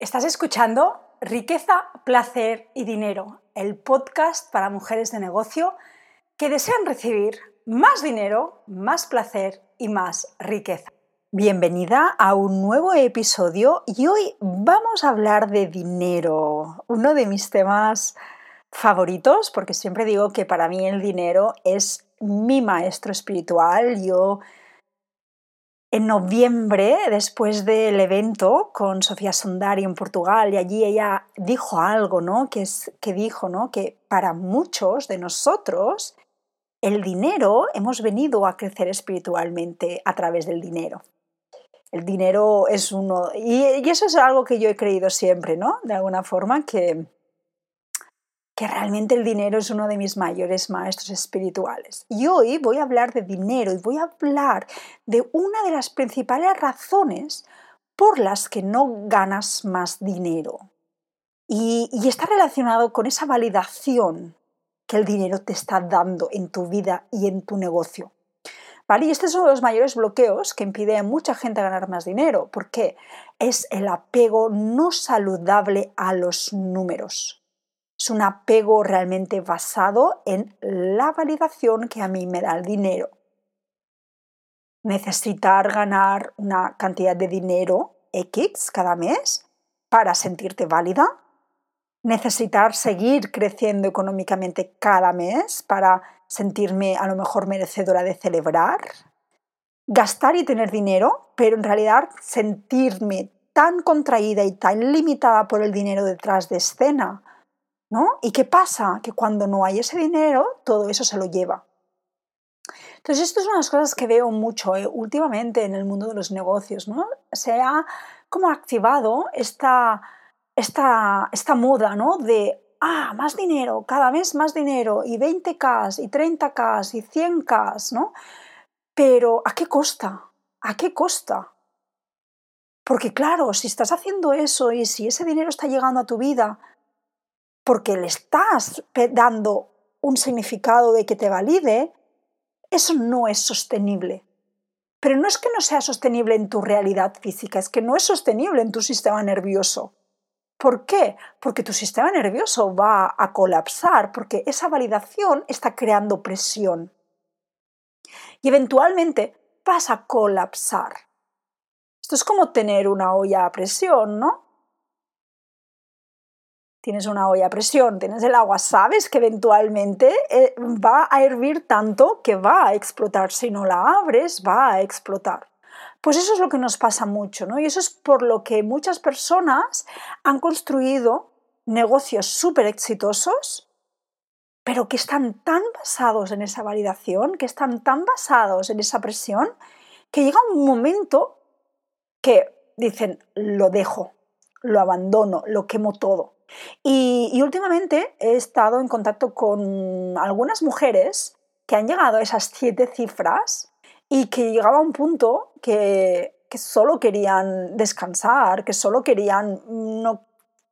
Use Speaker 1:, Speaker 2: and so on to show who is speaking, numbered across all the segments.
Speaker 1: Estás escuchando Riqueza, Placer y Dinero, el podcast para mujeres de negocio que desean recibir más dinero, más placer y más riqueza. Bienvenida a un nuevo episodio y hoy vamos a hablar de dinero, uno de mis temas favoritos, porque siempre digo que para mí el dinero es mi maestro espiritual. Yo en noviembre, después del evento con Sofía Sondari en Portugal, y allí ella dijo algo, ¿no? Que, es, que dijo, ¿no? Que para muchos de nosotros, el dinero, hemos venido a crecer espiritualmente a través del dinero. El dinero es uno, y, y eso es algo que yo he creído siempre, ¿no? De alguna forma, que, que realmente el dinero es uno de mis mayores maestros espirituales. Y hoy voy a hablar de dinero y voy a hablar de una de las principales razones por las que no ganas más dinero. Y, está relacionado con esa validación que el dinero te está dando en tu vida y en tu negocio. ¿Vale? Y este es uno de los mayores bloqueos que impide a mucha gente ganar más dinero, porque es el apego no saludable a los números. Es un apego realmente basado en la validación que a mí me da el dinero. Necesitar ganar una cantidad de dinero X cada mes para sentirte válida. Necesitar seguir creciendo económicamente cada mes para sentirme a lo mejor merecedora de celebrar. Gastar y tener dinero, pero en realidad sentirme tan contraída y tan limitada por el dinero detrás de escena ¿no? ¿Y qué pasa? Que cuando no hay ese dinero, todo eso se lo lleva. Entonces, esto es una de las cosas que veo mucho eh, últimamente en el mundo de los negocios, ¿no? Se ha como activado esta, esta, esta moda, ¿no? De, ah, más dinero, cada mes más dinero, y 20K, y 30K, y 100K, ¿no? Pero, ¿a qué costa? ¿A qué costa? Porque claro, si estás haciendo eso y si ese dinero está llegando a tu vida porque le estás dando un significado de que te valide, eso no es sostenible. Pero no es que no sea sostenible en tu realidad física, es que no es sostenible en tu sistema nervioso. ¿Por qué? Porque tu sistema nervioso va a colapsar, porque esa validación está creando presión. Y eventualmente vas a colapsar. Esto es como tener una olla a presión, ¿no? Tienes una olla a presión, tienes el agua, sabes que eventualmente eh, va a hervir tanto que va a explotar. Si no la abres, va a explotar. Pues eso es lo que nos pasa mucho, ¿no? Y eso es por lo que muchas personas han construido negocios súper exitosos, pero que están tan basados en esa validación, que están tan basados en esa presión, que llega un momento que dicen, lo dejo, lo abandono, lo quemo todo. Y, últimamente he estado en contacto con algunas mujeres que han llegado a esas siete cifras y que llegaba a un punto que, que solo querían descansar, que solo querían, no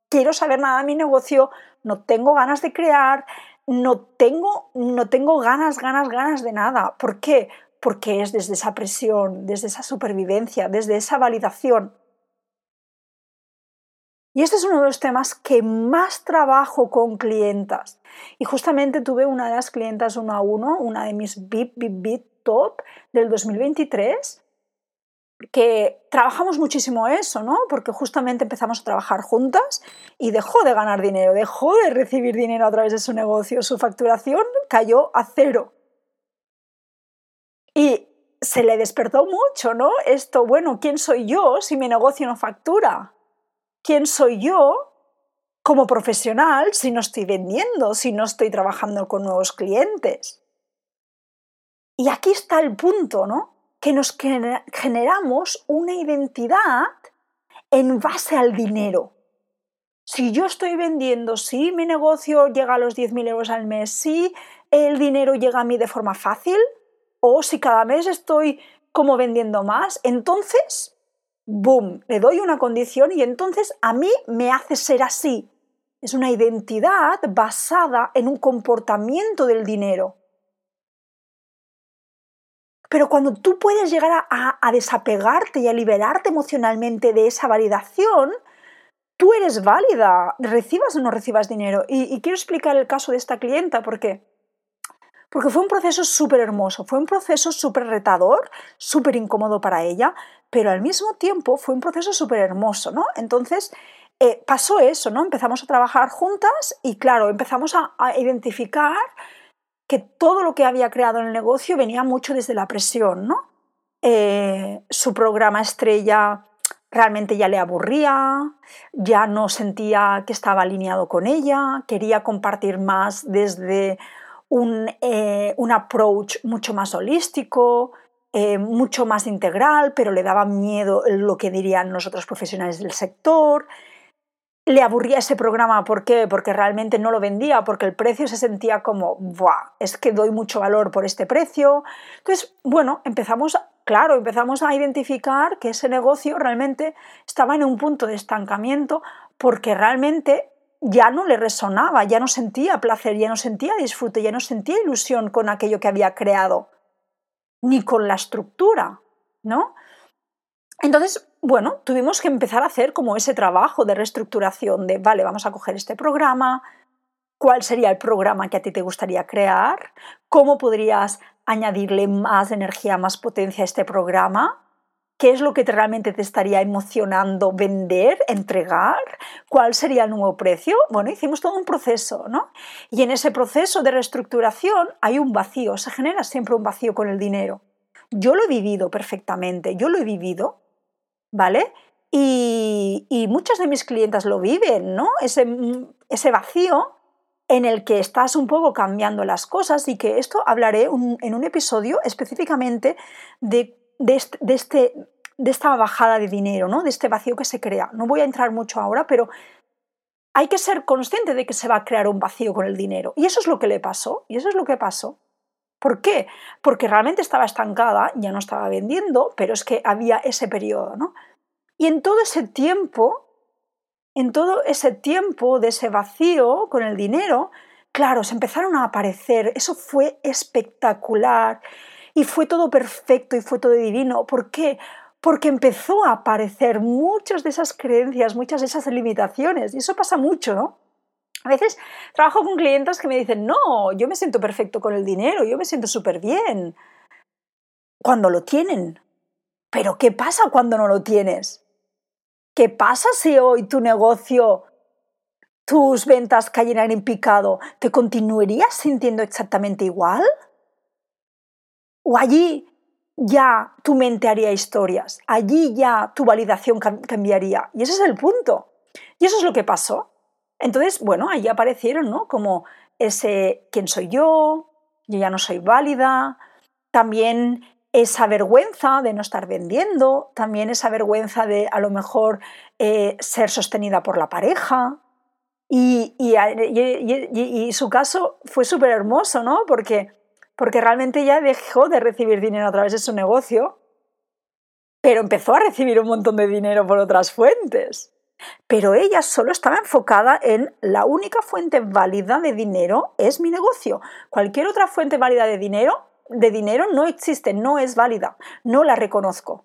Speaker 1: quiero saber nada de mi negocio, no tengo ganas de crear, no tengo, no tengo ganas, ganas, ganas de nada. ¿Por qué? Porque es desde esa presión, desde esa supervivencia, desde esa validación. Y este es uno de los temas que más trabajo con clientas. Y justamente tuve una de las clientas uno a uno, una de mis VIP, VIP, VIP top del 2023, que trabajamos muchísimo eso, ¿no? Porque justamente empezamos a trabajar juntas y dejó de ganar dinero, dejó de recibir dinero a través de su negocio, su facturación cayó a cero. Y se le despertó mucho, ¿no? Esto, bueno, ¿quién soy yo si mi negocio no factura? Quién soy yo como profesional si no estoy vendiendo, si no estoy trabajando con nuevos clientes. Y aquí está el punto, ¿no? Que nos generamos una identidad en base al dinero. Si yo estoy vendiendo, si mi negocio llega a los 10.000 euros al mes, si el dinero llega a mí de forma fácil, o si cada mes estoy como vendiendo más, entonces boom, le doy una condición y entonces a mí me hace ser así. Es una identidad basada en un comportamiento del dinero. Pero cuando tú puedes llegar a, desapegarte y a liberarte emocionalmente de esa validación, tú eres válida, recibas o no recibas dinero. Y, quiero explicar el caso de esta clienta porque porque fue un proceso súper hermoso, fue un proceso súper retador, súper incómodo para ella, pero al mismo tiempo fue un proceso súper hermoso, ¿no? Entonces eh, pasó eso, ¿no? Empezamos a trabajar juntas y claro, empezamos a, identificar que todo lo que había creado en el negocio venía mucho desde la presión, ¿no? Eh, su programa estrella realmente ya le aburría, ya no sentía que estaba alineado con ella, quería compartir más desde un, eh, approach mucho más holístico, eh, mucho más integral, pero le daba miedo lo que dirían los otros profesionales del sector. Le aburría ese programa, ¿por qué? Porque realmente no lo vendía, porque el precio se sentía como, ¡buah! Es que doy mucho valor por este precio. Entonces, bueno, empezamos claro, empezamos a identificar que ese negocio realmente estaba en un punto de estancamiento porque realmente ya no le resonaba, ya no sentía placer, ya no sentía disfrute, ya no sentía ilusión con aquello que había creado, ni con la estructura, ¿no? Entonces, bueno, tuvimos que empezar a hacer como ese trabajo de reestructuración de, vale, vamos a coger este programa, cuál sería el programa que a ti te gustaría crear, cómo podrías añadirle más energía, más potencia a este programa? ¿Qué es lo que realmente te estaría emocionando vender, entregar? ¿Cuál sería el nuevo precio? Bueno, hicimos todo un proceso, ¿no? Y en ese proceso de reestructuración hay un vacío, se genera siempre un vacío con el dinero. Yo lo he vivido perfectamente, yo lo he vivido, ¿vale? Y, muchas de mis clientes lo viven, ¿no? Ese, ese vacío en el que estás un poco cambiando las cosas y que esto hablaré en un episodio específicamente de, este, de, esta bajada de dinero, ¿no? de este vacío que se crea. No voy a entrar mucho ahora, pero hay que ser consciente de que se va a crear un vacío con el dinero. Y eso es lo que le pasó, y eso es lo que pasó. ¿Por qué? Porque realmente estaba estancada, ya no estaba vendiendo, pero es que había ese periodo, ¿no? Y en todo ese tiempo en todo ese tiempo de ese vacío con el dinero, claro, se empezaron a aparecer. Eso fue espectacular y fue todo perfecto y fue todo divino. ¿Por qué? Porque empezó a aparecer muchas de esas creencias, muchas de esas limitaciones. Y eso pasa mucho, ¿no? A veces trabajo con clientes que me dicen, no, yo me siento perfecto con el dinero, yo me siento súper bien. Cuando lo tienen. Pero ¿qué pasa cuando no lo tienes? ¿Qué pasa si hoy tu negocio, tus ventas cayeran en picado? ¿Te continuarías sintiendo exactamente igual? ¿O allí ya tu mente haría historias? Allí ya tu validación cambiaría. Y ese es el punto. Y eso es lo que pasó. Entonces, bueno, allí aparecieron, ¿no? Como ese quién soy yo, yo ya no soy válida, también esa vergüenza de no estar vendiendo, también esa vergüenza de a lo mejor eh, ser sostenida por la pareja. Y, y, su caso fue súper hermoso, ¿no? Porque, porque realmente ella dejó de recibir dinero a través de su negocio, pero empezó a recibir un montón de dinero por otras fuentes. Pero ella solo estaba enfocada en la única fuente válida de dinero es mi negocio. Cualquier otra fuente válida de dinero de dinero no existe, no es válida, no la reconozco.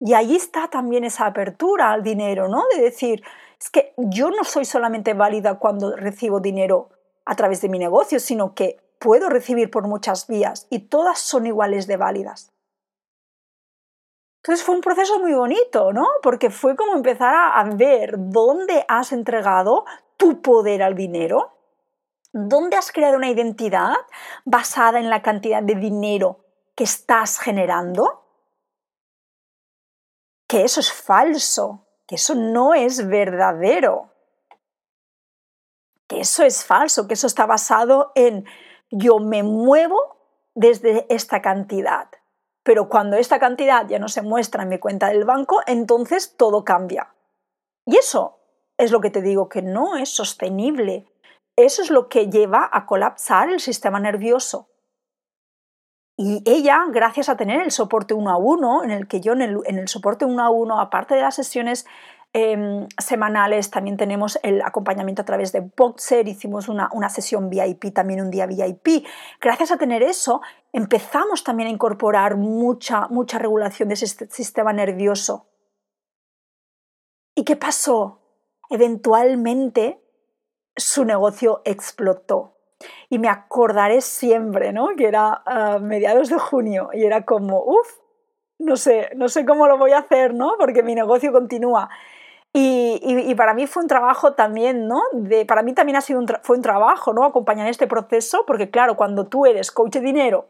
Speaker 1: Y ahí está también esa apertura al dinero, ¿no? De decir, es que yo no soy solamente válida cuando recibo dinero a través de mi negocio, sino que puedo recibir por muchas vías y todas son iguales de válidas. Entonces fue un proceso muy bonito, ¿no? Porque fue como empezar a ver dónde has entregado tu poder al dinero ¿Dónde has creado una identidad basada en la cantidad de dinero que estás generando? Que eso es falso, que eso no es verdadero, que eso es falso, que eso está basado en yo me muevo desde esta cantidad. Pero cuando esta cantidad ya no se muestra en mi cuenta del banco, entonces todo cambia. Y eso es lo que te digo, que no es sostenible eso es lo que lleva a colapsar el sistema nervioso. Y ella, gracias a tener el soporte uno a uno, en el que yo en el, soporte uno a uno, aparte de las sesiones em, semanales, también tenemos el acompañamiento a través de Boxer, hicimos una, una, sesión VIP, también un día VIP. Gracias a tener eso, empezamos también a incorporar mucha, mucha regulación de ese sistema nervioso. ¿Y qué pasó? eventualmente su negocio explotó. Y me acordaré siempre, ¿no? Que era a mediados de junio y era como, uff, no sé, no sé cómo lo voy a hacer, ¿no? Porque mi negocio continúa. Y, para mí fue un trabajo también, ¿no? De, para mí también ha sido un fue un trabajo, ¿no? Acompañar este proceso, porque claro, cuando tú eres coach de dinero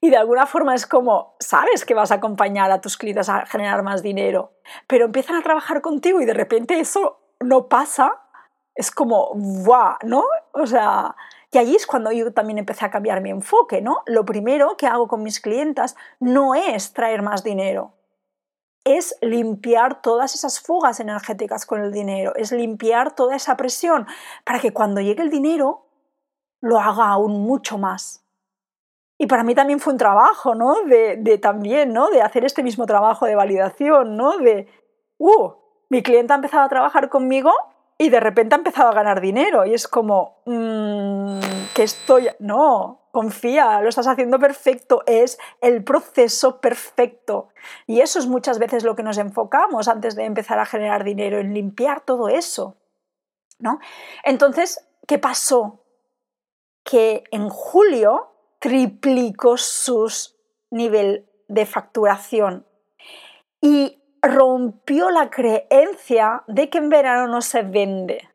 Speaker 1: y de alguna forma es como, sabes que vas a acompañar a tus clientes a generar más dinero, pero empiezan a trabajar contigo y de repente eso no pasa, es como, ¡guau! ¿no? O sea, y allí es cuando yo también empecé a cambiar mi enfoque, ¿no? Lo primero que hago con mis clientas no es traer más dinero, es limpiar todas esas fugas energéticas con el dinero, es limpiar toda esa presión para que cuando llegue el dinero lo haga aún mucho más. Y para mí también fue un trabajo, ¿no? De, también, ¿no? De hacer este mismo trabajo de validación, ¿no? De, uh, mi cliente ha empezado a trabajar conmigo y de repente ha empezado a ganar dinero. Y es como, mmm, que estoy, no, confía, lo estás haciendo perfecto, es el proceso perfecto. Y eso es muchas veces lo que nos enfocamos antes de empezar a generar dinero, en limpiar todo eso, ¿no? Entonces, ¿qué pasó? Que en julio triplicó su nivel de facturación y rompió la creencia de que en verano no se vende.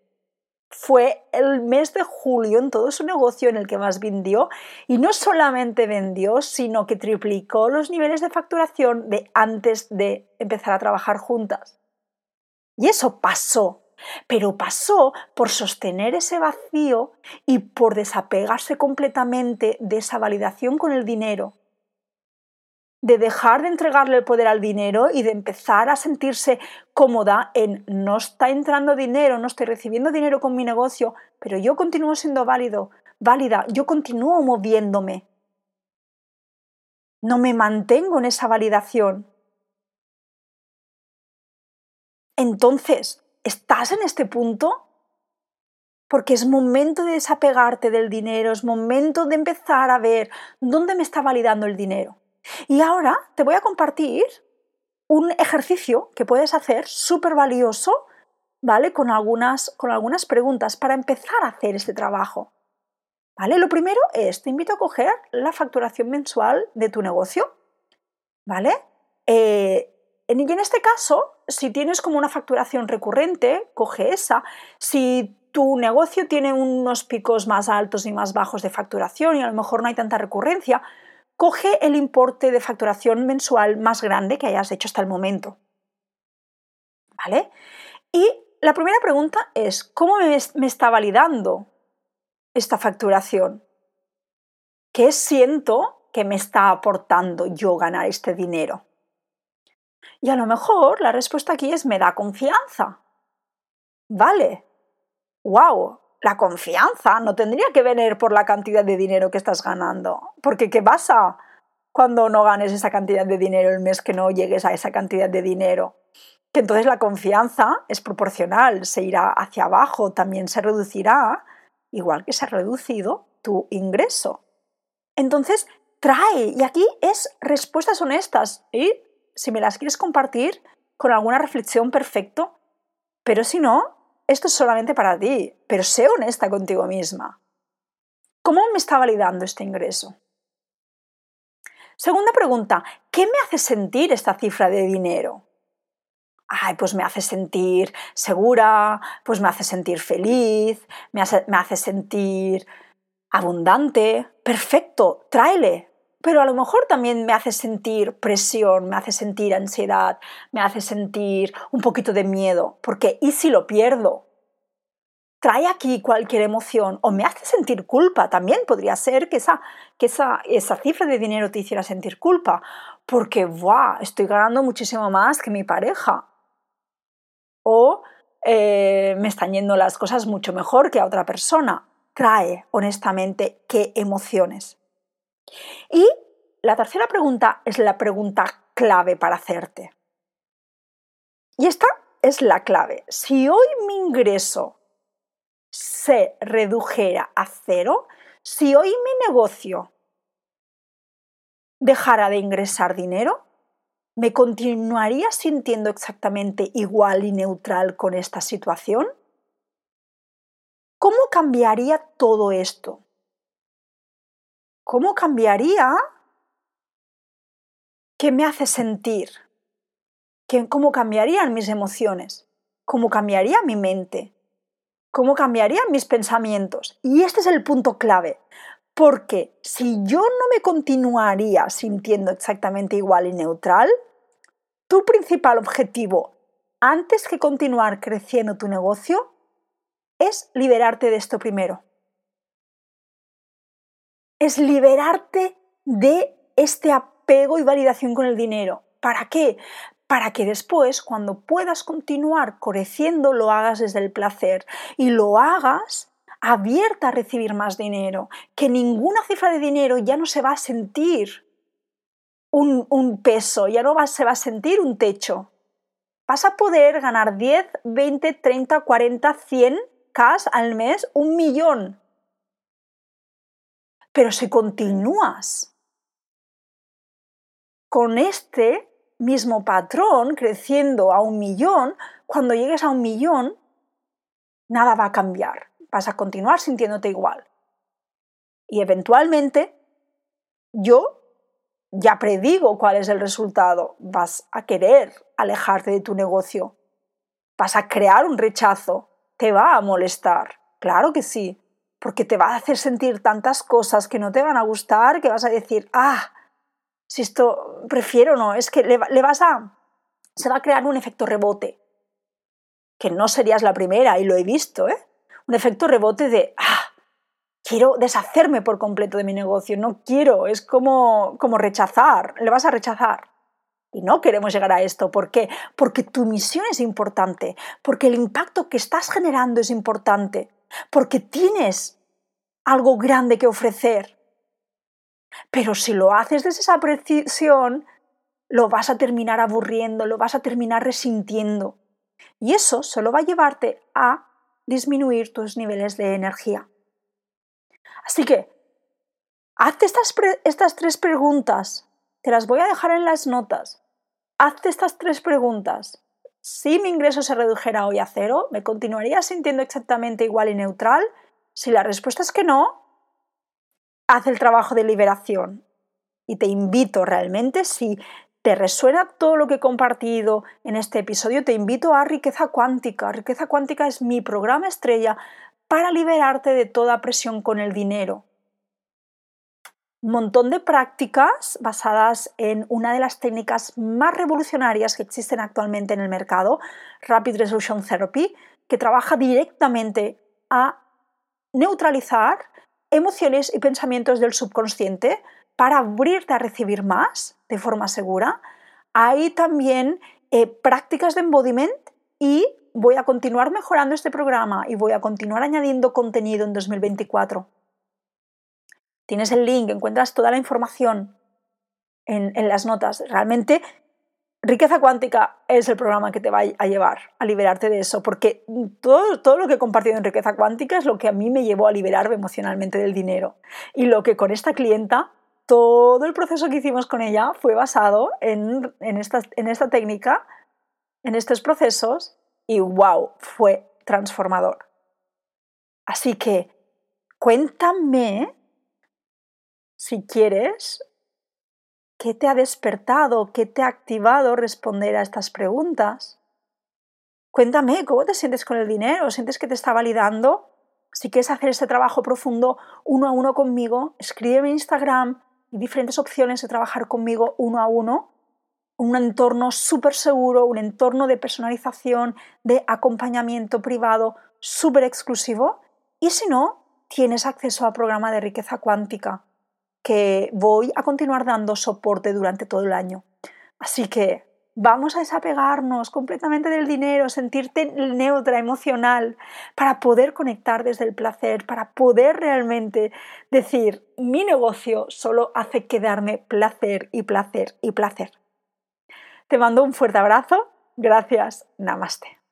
Speaker 1: Fue el mes de julio en todo su negocio en el que más vendió y no solamente vendió, sino que triplicó los niveles de facturación de antes de empezar a trabajar juntas. Y eso pasó pero pasó por sostener ese vacío y por desapegarse completamente de esa validación con el dinero, de dejar de entregarle el poder al dinero y de empezar a sentirse cómoda en no está entrando dinero, no estoy recibiendo dinero con mi negocio, pero yo continúo siendo válido, válida, yo continúo moviéndome. No me mantengo en esa validación. Entonces, ¿Estás en este punto? Porque es momento de desapegarte del dinero, es momento de empezar a ver dónde me está validando el dinero. Y ahora te voy a compartir un ejercicio que puedes hacer súper valioso, ¿vale? Con algunas, con algunas preguntas para empezar a hacer este trabajo. ¿Vale? Lo primero es, te invito a coger la facturación mensual de tu negocio, ¿vale? Eh, y en este caso, si tienes como una facturación recurrente, coge esa. Si tu negocio tiene unos picos más altos y más bajos de facturación y a lo mejor no hay tanta recurrencia, coge el importe de facturación mensual más grande que hayas hecho hasta el momento. ¿Vale? Y la primera pregunta es, ¿cómo me, está validando esta facturación? ¿Qué siento que me está aportando yo ganar este dinero? Y a lo mejor la respuesta aquí es me da confianza. Vale. ¡Wow! La confianza no tendría que venir por la cantidad de dinero que estás ganando. Porque ¿qué pasa cuando no ganes esa cantidad de dinero el mes que no llegues a esa cantidad de dinero? Que entonces la confianza es proporcional, se irá hacia abajo, también se reducirá, igual que se ha reducido tu ingreso. Entonces, trae, y aquí es respuestas honestas. Y si me las quieres compartir con alguna reflexión, perfecto. Pero si no, esto es solamente para ti. Pero sé honesta contigo misma. ¿Cómo me está validando este ingreso? Segunda pregunta, ¿qué me hace sentir esta cifra de dinero? Ay, pues me hace sentir segura, pues me hace sentir feliz, me hace, me hace sentir abundante. Perfecto, tráele, pero a lo mejor también me hace sentir presión, me hace sentir ansiedad, me hace sentir un poquito de miedo, porque ¿y si lo pierdo? Trae aquí cualquier emoción o me hace sentir culpa. También podría ser que esa, que esa, esa cifra de dinero te hiciera sentir culpa, porque ¡buah! estoy ganando muchísimo más que mi pareja. O eh, me están yendo las cosas mucho mejor que a otra persona. Trae honestamente qué emociones. Y la tercera pregunta es la pregunta clave para hacerte. Y esta es la clave. Si hoy mi ingreso se redujera a cero, si hoy mi negocio dejara de ingresar dinero, ¿Me continuaría sintiendo exactamente igual y neutral con esta situación? ¿Cómo cambiaría todo esto? ¿Cómo cambiaría qué me hace sentir? ¿Cómo cambiarían mis emociones? ¿Cómo cambiaría mi mente? ¿Cómo cambiarían mis pensamientos? Y este es el punto clave, porque si yo no me continuaría sintiendo exactamente igual y neutral, tu principal objetivo antes que continuar creciendo tu negocio es liberarte de esto primero. Es liberarte de este apego y validación con el dinero. ¿Para qué? Para que después, cuando puedas continuar creciendo, lo hagas desde el placer y lo hagas abierta a recibir más dinero, que ninguna cifra de dinero ya no se va a sentir un, peso, ya no se va a sentir un techo. Vas a poder ganar 10, 20, 30, 40, 100 K al mes, un millón. Pero si continúas con este mismo patrón creciendo a un millón, cuando llegues a un millón, nada va a cambiar vas a continuar sintiéndote igual. Y eventualmente yo ya predigo cuál es el resultado. Vas a querer alejarte de tu negocio. Vas a crear un rechazo. Te va a molestar. Claro que sí. Porque te va a hacer sentir tantas cosas que no te van a gustar que vas a decir, ah, si esto prefiero no. Es que le, vas a... Se va a crear un efecto rebote. Que no serías la primera y lo he visto, ¿eh? un efecto rebote de, ah, quiero deshacerme por completo de mi negocio, no quiero, es como, como rechazar, le vas a rechazar. Y no queremos llegar a esto. ¿Por qué? Porque tu misión es importante, porque el impacto que estás generando es importante, porque tienes algo grande que ofrecer. Pero si lo haces desde esa precisión, lo vas a terminar aburriendo, lo vas a terminar resintiendo. Y eso solo va a llevarte a disminuir tus niveles de energía. Así que, hazte estas, estas tres preguntas. Te las voy a dejar en las notas. Hazte estas tres preguntas. Si mi ingreso se redujera hoy a cero, ¿me continuaría sintiendo exactamente igual y neutral? Si la respuesta es que no, haz el trabajo de liberación. Y te invito realmente, si ¿Te resuena todo lo que he compartido en este episodio? Te invito a Riqueza Cuántica. Riqueza Cuántica es mi programa estrella para liberarte de toda presión con el dinero. Montón de prácticas basadas en una de las técnicas más revolucionarias que existen actualmente en el mercado, Rapid Resolution Therapy, que trabaja directamente a neutralizar emociones y pensamientos del subconsciente para abrirte a recibir más de forma segura. Hay también eh, prácticas de embodiment y voy a continuar mejorando este programa y voy a continuar añadiendo contenido en 2024. Tienes el link, encuentras toda la información en, en las notas. Realmente, Riqueza Cuántica es el programa que te va a llevar a liberarte de eso, porque todo, todo lo que he compartido en Riqueza Cuántica es lo que a mí me llevó a liberarme emocionalmente del dinero. Y lo que con esta clienta todo el proceso que hicimos con ella fue basado en, esta, en esta técnica, en estos procesos, y wow, fue transformador. Así que cuéntame, si quieres, qué te ha despertado, qué te ha activado responder a estas preguntas. Cuéntame cómo te sientes con el dinero, sientes que te está validando. Si quieres hacer este trabajo profundo uno a uno conmigo, escríbeme en Instagram, diferentes opciones de trabajar conmigo uno a uno, un entorno súper seguro, un entorno de personalización, de acompañamiento privado súper exclusivo. Y si no, tienes acceso al programa de riqueza cuántica, que voy a continuar dando soporte durante todo el año. Así que vamos a desapegarnos completamente del dinero, sentirte neutra, emocional, para poder conectar desde el placer, para poder realmente decir, mi negocio solo hace quedarme placer y placer y placer. Te mando un fuerte abrazo. Gracias. Namaste.